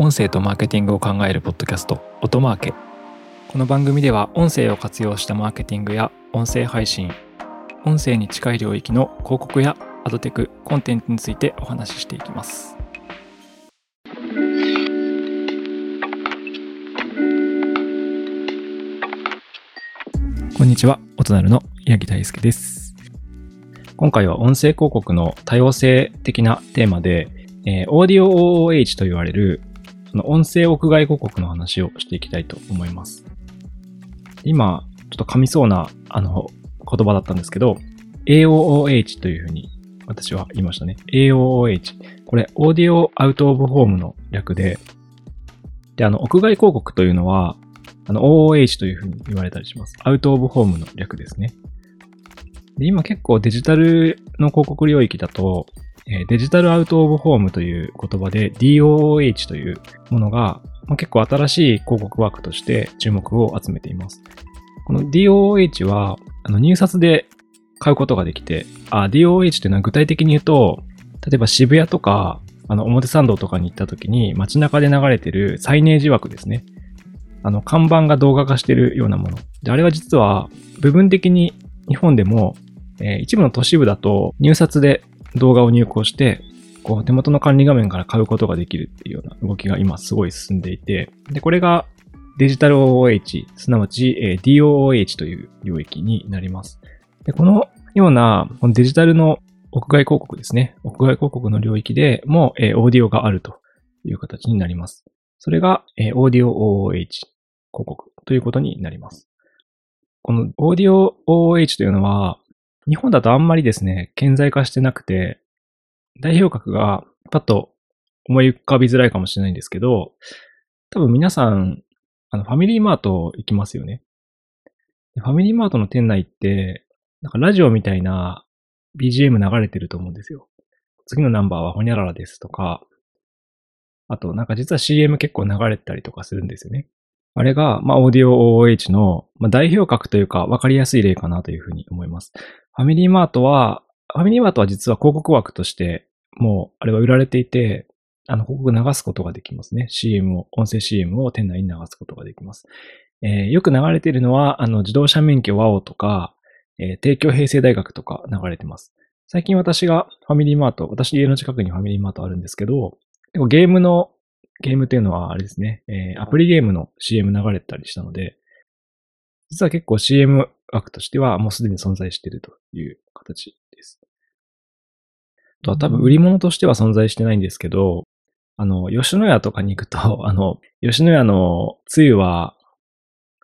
音声とマーケティングを考えるポッドキャスト音マーケ。この番組では音声を活用したマーケティングや音声配信音声に近い領域の広告やアドテクコンテンツについてお話ししていきます。こんにちは音なるの八木大輔です。今回は音声広告の多様性的なテーマで、えー、オーディオ OOH と言われるその音声屋外広告の話をしていきたいと思います。今、ちょっと噛みそうな、あの、言葉だったんですけど、AOOH というふうに私は言いましたね。AOOH。これ、オーディオアウトオブホームの略で、で、あの、屋外広告というのは、あの、OOH というふうに言われたりします。アウトオブホームの略ですね。で、今結構デジタルの広告領域だと、デジタルアウトオブホームという言葉で DOOH というものがま結構新しい広告ワークとして注目を集めています。この DOOH はあの入札で買うことができて、DOOH というのは具体的に言うと、例えば渋谷とか、あの表参道とかに行った時に街中で流れてるサイネージ枠ですね。あの看板が動画化してるようなもの。で、あれは実は部分的に日本でも、えー、一部の都市部だと入札で動画を入稿して、こう手元の管理画面から買うことができるっていうような動きが今すごい進んでいて、で、これがデジタル OOH、すなわち、DOOH という領域になります。で、このようなこのデジタルの屋外広告ですね。屋外広告の領域でも、えオーディオがあるという形になります。それが、えオーディオ OOH 広告ということになります。このオーディオ OOH というのは、日本だとあんまりですね、顕在化してなくて、代表格がパッと思い浮かびづらいかもしれないんですけど、多分皆さん、あの、ファミリーマート行きますよね。ファミリーマートの店内って、なんかラジオみたいな BGM 流れてると思うんですよ。次のナンバーはホニャララですとか、あとなんか実は CM 結構流れてたりとかするんですよね。あれが、まあ、オーディオ OOH の、まあ、代表格というか、わかりやすい例かなというふうに思います。ファミリーマートは、ファミリーマートは実は広告枠として、もう、あれは売られていて、あの、広告流すことができますね。CM を、音声 CM を店内に流すことができます。えー、よく流れているのは、あの、自動車免許ワオとか、えー、帝京平成大学とか流れてます。最近私がファミリーマート、私家の近くにファミリーマートあるんですけど、ゲームのゲームっていうのはあれですね、えー、アプリゲームの CM 流れたりしたので、実は結構 CM 枠としてはもうすでに存在しているという形です。とは多分売り物としては存在してないんですけど、あの、吉野家とかに行くと、あの、吉野家のつゆは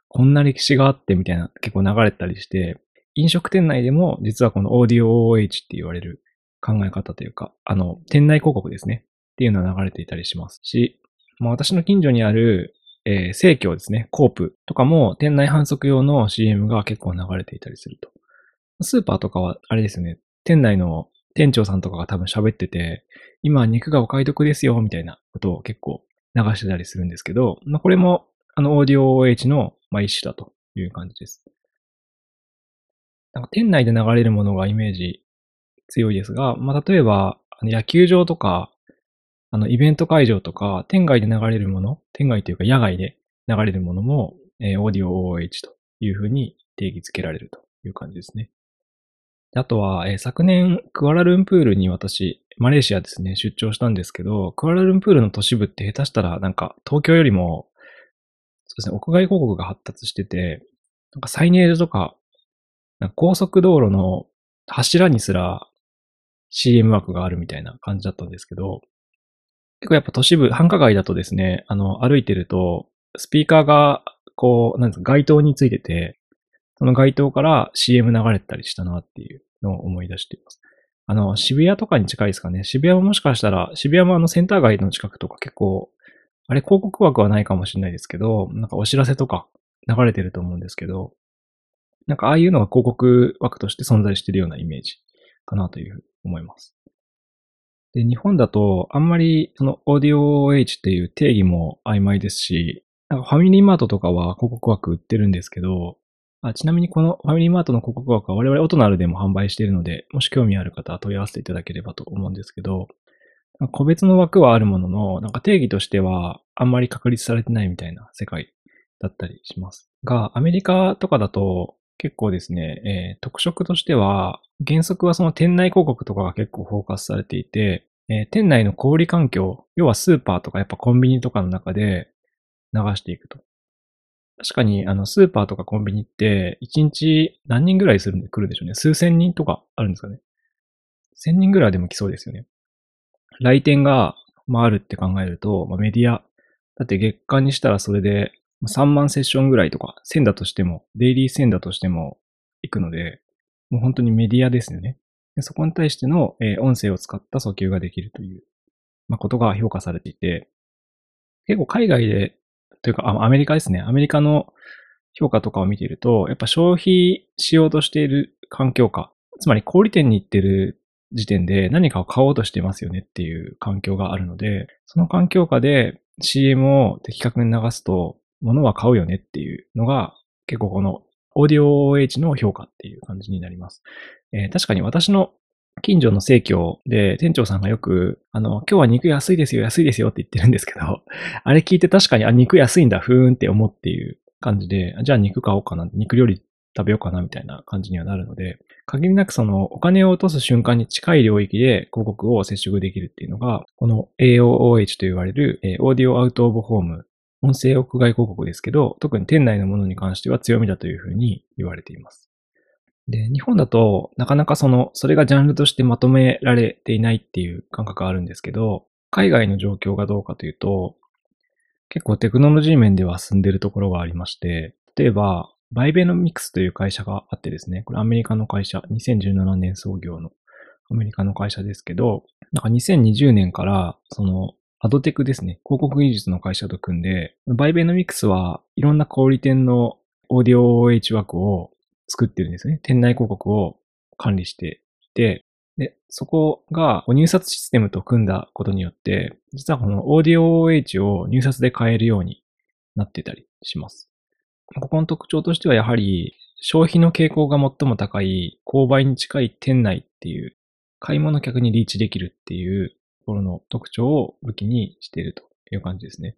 こんな歴史があってみたいな結構流れたりして、飲食店内でも実はこのオーディオ OH って言われる考え方というか、あの、店内広告ですね。っていうのは流れていたりしますし、まあ、私の近所にある、えー、生協ですね、コープとかも店内販促用の CM が結構流れていたりすると。スーパーとかはあれですね、店内の店長さんとかが多分喋ってて、今肉がお買い得ですよ、みたいなことを結構流してたりするんですけど、まあ、これもあのオーディオ OH の、まあ、一種だという感じです。なんか店内で流れるものがイメージ強いですが、まあ、例えば野球場とかあの、イベント会場とか、店外で流れるもの、店外というか野外で流れるものも、えー、オーディオ OH というふうに定義づけられるという感じですね。あとは、えー、昨年、クアラルンプールに私、マレーシアですね、出張したんですけど、クアラルンプールの都市部って下手したら、なんか、東京よりも、そうですね、屋外広告が発達してて、なんかサイネージとか、か高速道路の柱にすら CM 枠があるみたいな感じだったんですけど、結構やっぱ都市部、繁華街だとですね、あの、歩いてると、スピーカーが、こう、なんですか、街灯についてて、その街灯から CM 流れてたりしたなっていうのを思い出しています。あの、渋谷とかに近いですかね。渋谷ももしかしたら、渋谷もあのセンター街の近くとか結構、あれ広告枠はないかもしれないですけど、なんかお知らせとか流れてると思うんですけど、なんかああいうのが広告枠として存在してるようなイメージかなというふうに思います。で、日本だとあんまりそのオーディオ OH っていう定義も曖昧ですし、なんかファミリーマートとかは広告枠売ってるんですけど、あちなみにこのファミリーマートの広告枠は我々オトナルでも販売しているので、もし興味ある方は問い合わせていただければと思うんですけど、個別の枠はあるものの、なんか定義としてはあんまり確立されてないみたいな世界だったりします。が、アメリカとかだと結構ですね、えー、特色としては、原則はその店内広告とかが結構フォーカスされていて、えー、店内の小売環境、要はスーパーとかやっぱコンビニとかの中で流していくと。確かに、あの、スーパーとかコンビニって、1日何人ぐらいするんで来るでしょうね。数千人とかあるんですかね。1000人ぐらいでも来そうですよね。来店が、まあ、あるって考えると、まあ、メディア、だって月間にしたらそれで3万セッションぐらいとか、1000だとしても、デイリー1000だとしても行くので、もう本当にメディアですよね。そこに対しての、音声を使った訴求ができるという、まあ、ことが評価されていて、結構海外で、というかアメリカですね。アメリカの評価とかを見ていると、やっぱ消費しようとしている環境下、つまり小売店に行ってる時点で何かを買おうとしてますよねっていう環境があるので、その環境下で CM を的確に流すと、物は買うよねっていうのが、結構このオーディオ OH の評価っていう感じになります。えー、確かに私の近所の生協で店長さんがよく、あの、今日は肉安いですよ、安いですよって言ってるんですけど、あれ聞いて確かに、あ、肉安いんだ、ふーんって思っていう感じで、じゃあ肉買おうかな、肉料理食べようかなみたいな感じにはなるので、限りなくそのお金を落とす瞬間に近い領域で広告を接触できるっていうのが、この AOOH と言われる、え、オーディオアウトオブホーム、音声屋外広告ですけど、特に店内のものに関しては強みだというふうに言われています。で、日本だとなかなかその、それがジャンルとしてまとめられていないっていう感覚があるんですけど、海外の状況がどうかというと、結構テクノロジー面では進んでいるところがありまして、例えば、 Vibenomics という会社があってですね、これアメリカの会社、2017年創業のアメリカの会社ですけど、なんか2020年からそのアドテクですね、広告技術の会社と組んで、 Vibenomics はいろんな小売店のオーディオ OH 枠を作ってるんですね。店内広告を管理していて、で、そこが入札システムと組んだことによって、実はこのオーディオ OH を入札で買えるようになってたりします。ここの特徴としてはやはり消費の傾向が最も高い購買に近い店内っていう買い物客にリーチできるっていうところの特徴を武器にしているという感じですね。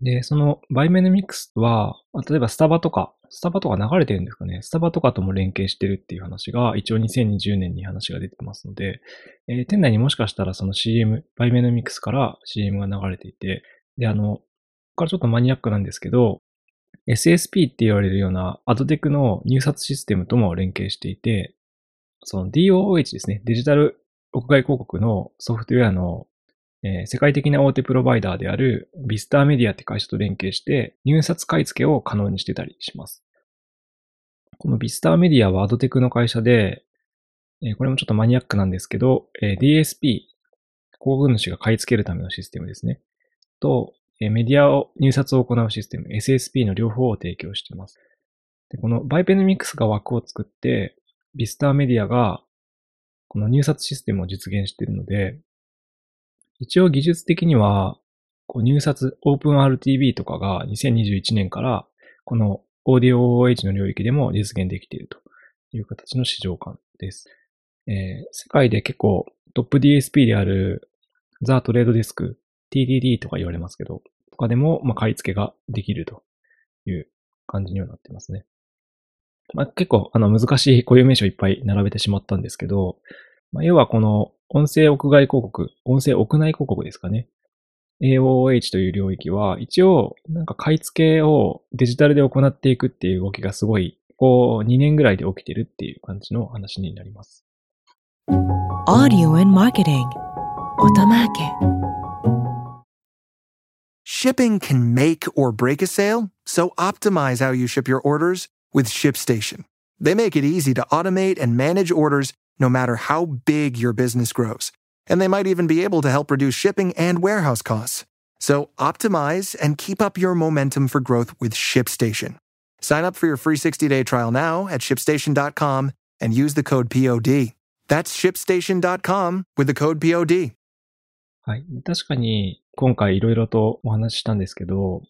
で、そのバイメネミクスは、例えばスタバとか、スタバとか流れてるんですかね。スタバとかとも連携してるっていう話が、一応2020年に話が出てますので、えー、店内にもしかしたらその CM、バイメネミクスから CM が流れていて、で、あの、ここからちょっとマニアックなんですけど、SSP って言われるようなアドテクの入札システムとも連携していて、その DOOH ですね、デジタル屋外広告のソフトウェアの、えー、世界的な大手プロバイダーであるビスターメディアって会社と連携して入札買い付けを可能にしてたりします。このビスターメディアはアドテクの会社で、えー、これもちょっとマニアックなんですけど、えー、DSP、広告主が買い付けるためのシステムですね。とえ、メディアを入札を行うシステム、SSP の両方を提供しています。でこのバイペヌミックスが枠を作って、ビスターメディアがこの入札システムを実現しているので、一応技術的には、こう入札 OpenRTB とかが2021年からこの Audio OH の領域でも実現できているという形の市場感です。えー、世界で結構トップ DSP である The Trade Desk TDD とか言われますけど、とかでも、まあ、買い付けができるという感じにはなってますね。まあ、結構、あの、難しい固有名詞をいっぱい並べてしまったんですけど、まあ、要はこの音声屋外広告、音声屋内広告ですかね。AOH という領域は、一応、なんか買い付けをデジタルで行っていくっていう動きがすごい、こう、2年ぐらいで起きてるっていう感じの話になります。Audio and Marketing 音マーケ Shipping can make or break a sale, so optimize how you ship your orders with ShipStation. They make it easy to automate and manage orders no matter how big your business grows. And they might even be able to help reduce shipping and warehouse costs. So optimize and keep up your momentum for growth with ShipStation. Sign up for your free 60-day trial now at shipstation.com and use the code POD. That's shipstation.com with the code POD. はい。確かに、今回いろいろとお話ししたんですけど、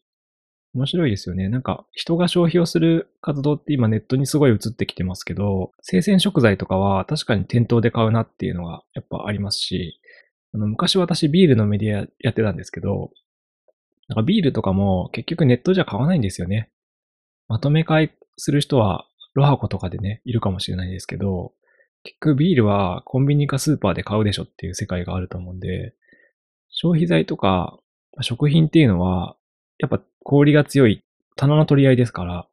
面白いですよね。なんか人が消費をする活動って今ネットにすごい移ってきてますけど、生鮮食材とかは確かに店頭で買うなっていうのがやっぱありますし、あの昔私ビールのメディアやってたんですけど、なんかビールとかも結局ネットじゃ買わないんですよね。まとめ買いする人はロハコとかでね、いるかもしれないですけど、結局ビールはコンビニかスーパーで買うでしょっていう世界があると思うんで、消費財とか食品っていうのは、やっぱ氷が強い棚の取り合いですから、っ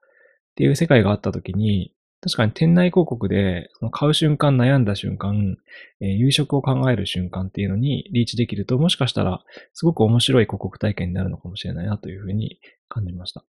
ていう世界があった時に、確かに店内広告で、その買う瞬間、悩んだ瞬間、えー、夕食を考える瞬間っていうのにリーチできると、もしかしたら、すごく面白い広告体験になるのかもしれないなというふうに感じました。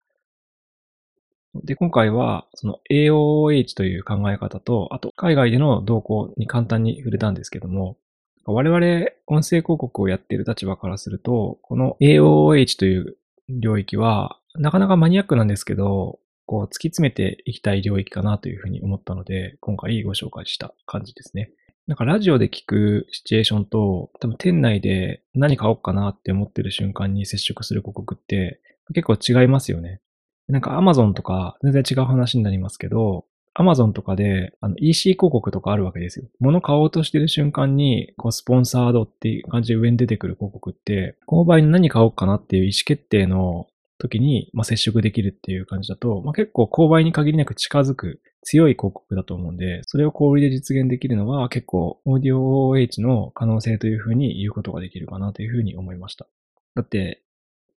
で、今回は、その AOH という考え方と、あと、海外での動向に簡単に触れたんですけども、我々、音声広告をやっている立場からすると、この AOH という領域は、なかなかマニアックなんですけど、こう突き詰めていきたい領域かなというふうに思ったので、今回ご紹介した感じですね。なんかラジオで聞くシチュエーションと、多分店内で何買おうかなって思ってる瞬間に接触する広告って結構違いますよね。なんか Amazon とか全然違う話になりますけど、Amazon とかであの EC 広告とかあるわけですよ。物買おうとしてる瞬間に、こうスポンサードっていう感じで上に出てくる広告って、購買に何買おうかなっていう意思決定の時に、まあ、接触できるっていう感じだと、まあ、結構購買に限りなく近づく強い広告だと思うんで、それを小売で実現できるのは結構オーディオ OH の可能性というふうに言うことができるかなというふうに思いました。だって、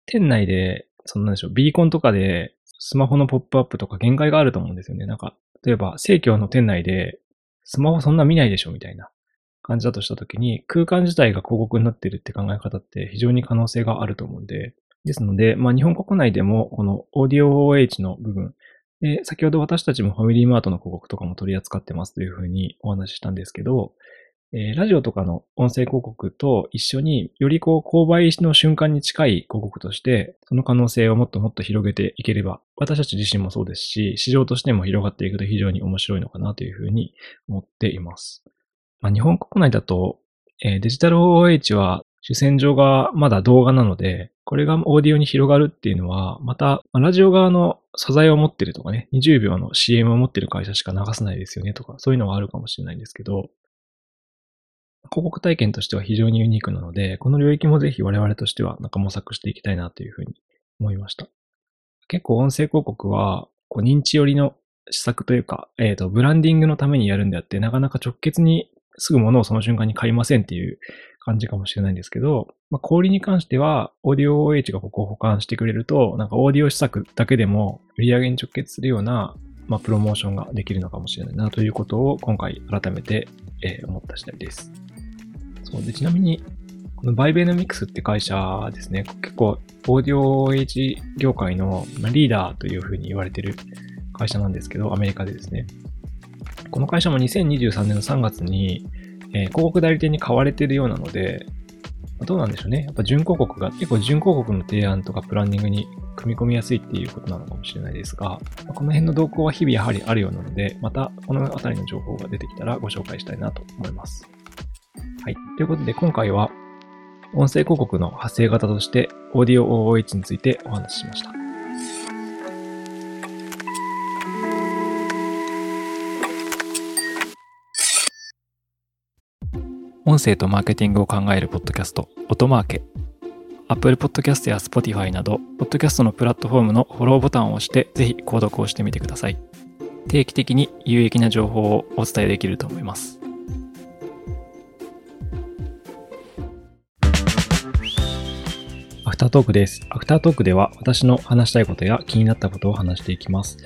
店内で、そんなんでしょう、ビーコンとかでスマホのポップアップとか限界があると思うんですよね。なんか、例えば、生協の店内でスマホそんな見ないでしょみたいな感じだとしたときに、空間自体が広告になってるって考え方って非常に可能性があると思うんで、ですので、まあ、日本国内でも、このオーディオ OH の部分、で、先ほど私たちもファミリーマートの広告とかも取り扱ってますというふうにお話ししたんですけど、えー、ラジオとかの音声広告と一緒によりこう購買の瞬間に近い広告として、その可能性をもっともっと広げていければ、私たち自身もそうですし、市場としても広がっていくと非常に面白いのかなというふうに思っています。まあ、日本国内だと、えー、デジタル OH は主戦場がまだ動画なので、これがオーディオに広がるっていうのは、また、ラジオ側の素材を持ってるとかね、20秒の CM を持ってる会社しか流さないですよねとか、そういうのがあるかもしれないんですけど、広告体験としては非常にユニークなので、この領域もぜひ我々としてはなんか模索していきたいなというふうに思いました。結構音声広告は、こう認知寄りの施策というか、えっ、ー、と、ブランディングのためにやるんであって、なかなか直結にすぐ物をその瞬間に買いませんっていう感じかもしれないんですけど、まあ、氷に関しては、オーディオ OH がここを保管してくれると、なんかオーディオ施策だけでも売り上げに直結するような、まあ、プロモーションができるのかもしれないなということを今回改めて、えー、思った次第です。そうで、ちなみに、このバイベノミクスって会社ですね、結構オーディオ OH 業界のリーダーというふうに言われてる会社なんですけど、アメリカでですね。この会社も2023年の3月に、えー、広告代理店に買われてるようなので、どうなんでしょうね。やっぱ準広告が、結構準広告の提案とかプランニングに組み込みやすいっていうことなのかもしれないですが、この辺の動向は日々やはりあるようなので、またこの辺りの情報が出てきたらご紹介したいなと思います。はい。ということで今回は音声広告の発生型としてオーディオ OOH についてお話ししました。音声とマーケティングを考えるポッドキャスト、音マーケ。Apple Podcast や Spotify など、ポッドキャストのプラットフォームのフォローボタンを押して、ぜひ購読をしてみてください。定期的に有益な情報をお伝えできると思います。アフタートークです。アフタートークでは私の話したいことや気になったことを話していきます。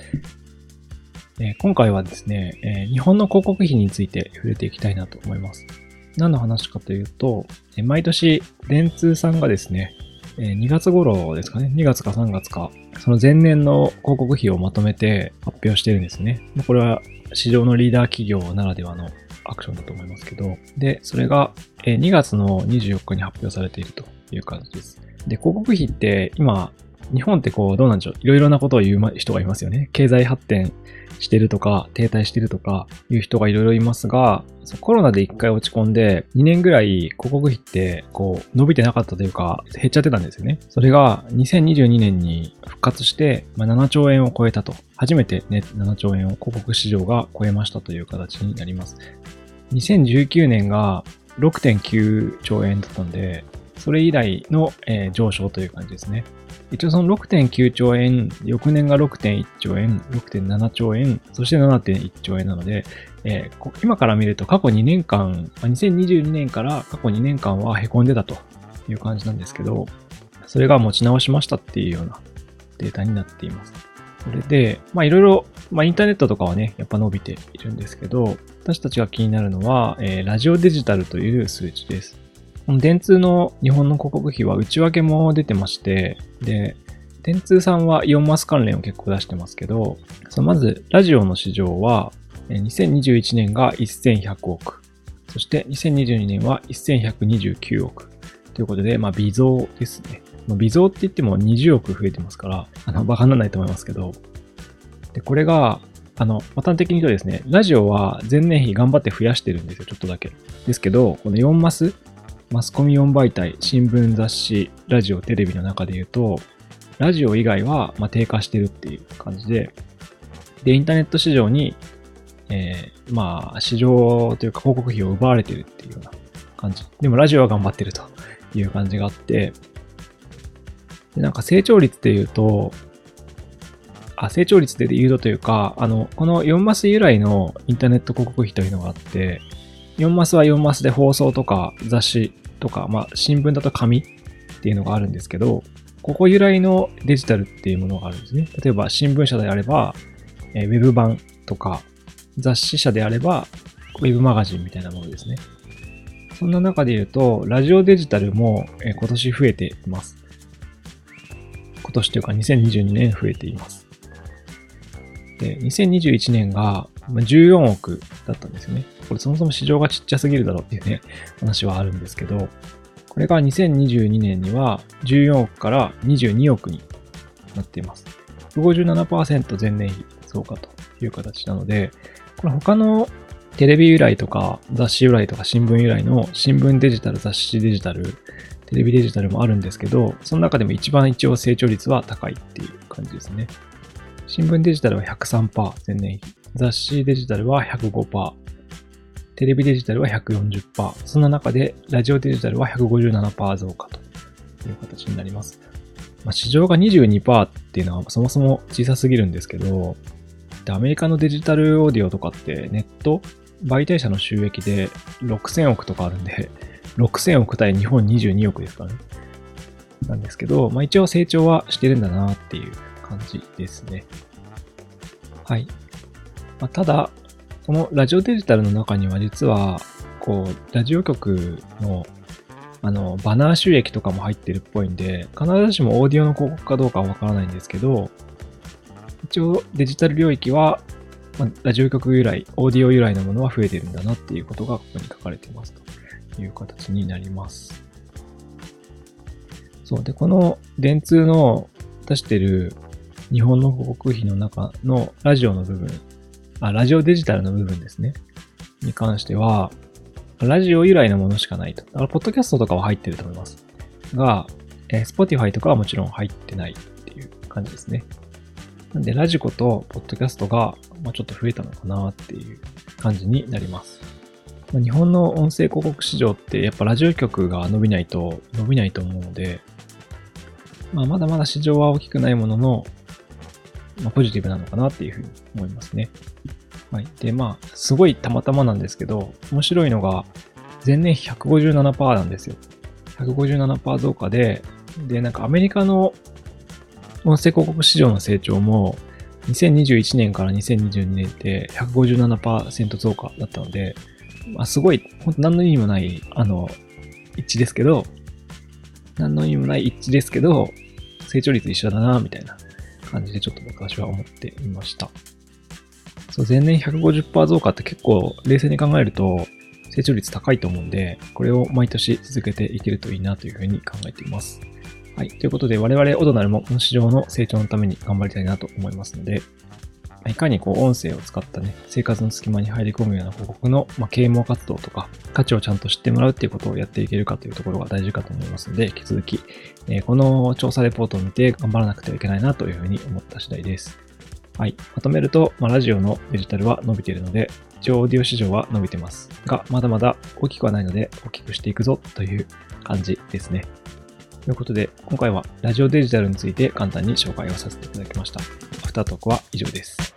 え、今回はですね、え、日本の広告費について触れていきたいなと思います。何の話かというと、え毎年、電通さんがですね、え2月頃ですかね、2月か3月か、その前年の広告費をまとめて発表してるんですね。これは市場のリーダー企業ならではのアクションだと思いますけど、で、それが2月の24日に発表されているという感じです。で、広告費って今、日本ってこう、どうなんでしょう。いろいろなことを言う人がいますよね。経済発展してるとか、停滞してるとか、いう人がいろいろいますが、コロナで一回落ち込んで、2年ぐらい広告費って、こう、伸びてなかったというか、減っちゃってたんですよね。それが、2022年に復活して、まあ、7兆円を超えたと。初めてね、7兆円を広告市場が超えましたという形になります。2019年が、6.9兆円だったんで、それ以来の、えー、上昇という感じですね。一応その6.9兆円、翌年が6.1兆円、6.7兆円、そして7.1兆円なので、えー、今から見ると過去2年間、2022年から過去2年間は凹んでたという感じなんですけど、それが持ち直しましたっていうようなデータになっています。それで、まあいろいろ、まあインターネットとかはね、やっぱ伸びているんですけど、私たちが気になるのは、えー、ラジオデジタルという数値です。電通の日本の広告費は内訳も出てまして、で、電通さんはイオンマス関連を結構出してますけど、そのまず、ラジオの市場は、2021年が1100億、そして2022年は1129億ということで、まあ、微増ですね。微増って言っても20億増えてますから、あの、バカにならないと思いますけど、で、これが、あの、端的に言うとですね、ラジオは前年比頑張って増やしてるんですよ、ちょっとだけ。ですけど、この4マス、マスコミ4媒体、新聞、雑誌、ラジオ、テレビの中で言うと、ラジオ以外はま低下してるっていう感じで、で、インターネット市場に、えー、まあ、市場というか広告費を奪われてるっていうような感じ。でもラジオは頑張ってるという感じがあって、でなんか成長率で言うと、あ、成長率で言うとというか、あの、この4マス由来のインターネット広告費というのがあって、4マスは4マスで放送とか雑誌とか、まあ、新聞だと紙っていうのがあるんですけど、ここ由来のデジタルっていうものがあるんですね。例えば新聞社であれば、えー、ウェブ版とか、雑誌社であれば、ウェブマガジンみたいなものですね。そんな中で言うと、ラジオデジタルも、えー、今年増えています。今年というか2022年増えています。で、2021年が14億だったんですよね。これそもそも市場がちっちゃすぎるだろうっていうね、話はあるんですけど、これが2022年には14億から22億になっています。157%前年比増加という形なので、これ他のテレビ由来とか雑誌由来とか新聞由来の新聞デジタル、雑誌デジタル、テレビデジタルもあるんですけど、その中でも一番一応成長率は高いっていう感じですね。新聞デジタルは103%前年比。雑誌デジタルは105%。テレビデジタルは140%。そんな中で、ラジオデジタルは157%増加という形になります。まあ、市場が22%っていうのはそもそも小さすぎるんですけど、でアメリカのデジタルオーディオとかってネット媒体者の収益で6000億とかあるんで、6000億対日本22億ですかね。なんですけど、まあ一応成長はしてるんだなっていう感じですね。はい。まあ、ただ、このラジオデジタルの中には実は、こう、ラジオ局の、あの、バナー収益とかも入ってるっぽいんで、必ずしもオーディオの広告かどうかはわからないんですけど、一応デジタル領域は、まあ、ラジオ局由来、オーディオ由来のものは増えてるんだなっていうことがここに書かれていますという形になります。そう。で、この電通の出してる日本の広告費の中のラジオの部分、あ、ラジオデジタルの部分ですね。に関しては、ラジオ由来のものしかないと。だから、ポッドキャストとかは入ってると思います。が、えー、Spotify とかはもちろん入ってないっていう感じですね。なんで、ラジコとポッドキャストが、まあ、ちょっと増えたのかなっていう感じになります。日本の音声広告市場ってやっぱラジオ局が伸びないと伸びないと思うので、まあ、まだまだ市場は大きくないものの、まあ、ポジティブなのかなっていうふうに思いますね。はい。で、まあ、すごいたまたまなんですけど、面白いのが、前年157%なんですよ。157%増加で、で、なんかアメリカの音声広告市場の成長も、2021年から2022年って157%増加だったので、まあ、すごい、本当何の意味もない、あの、一致ですけど、何の意味もない一致ですけど、成長率一緒だな、みたいな感じでちょっと私は思っていました。そう、前年150%増加って結構冷静に考えると成長率高いと思うんで、これを毎年続けていけるといいなというふうに考えています。はい。ということで、我々オドナルもこの市場の成長のために頑張りたいなと思いますので、いかにこう音声を使ったね、生活の隙間に入り込むような広告の、まあ、啓蒙活動とか、価値をちゃんと知ってもらうっていうことをやっていけるかというところが大事かと思いますので、引き続き、えー、この調査レポートを見て頑張らなくてはいけないなというふうに思った次第です。はい。まとめると、まあ、ラジオのデジタルは伸びているので、一応オーディオ市場は伸びてます。が、まだまだ大きくはないので、大きくしていくぞという感じですね。ということで、今回はラジオデジタルについて簡単に紹介をさせていただきました。アフタートークは以上です。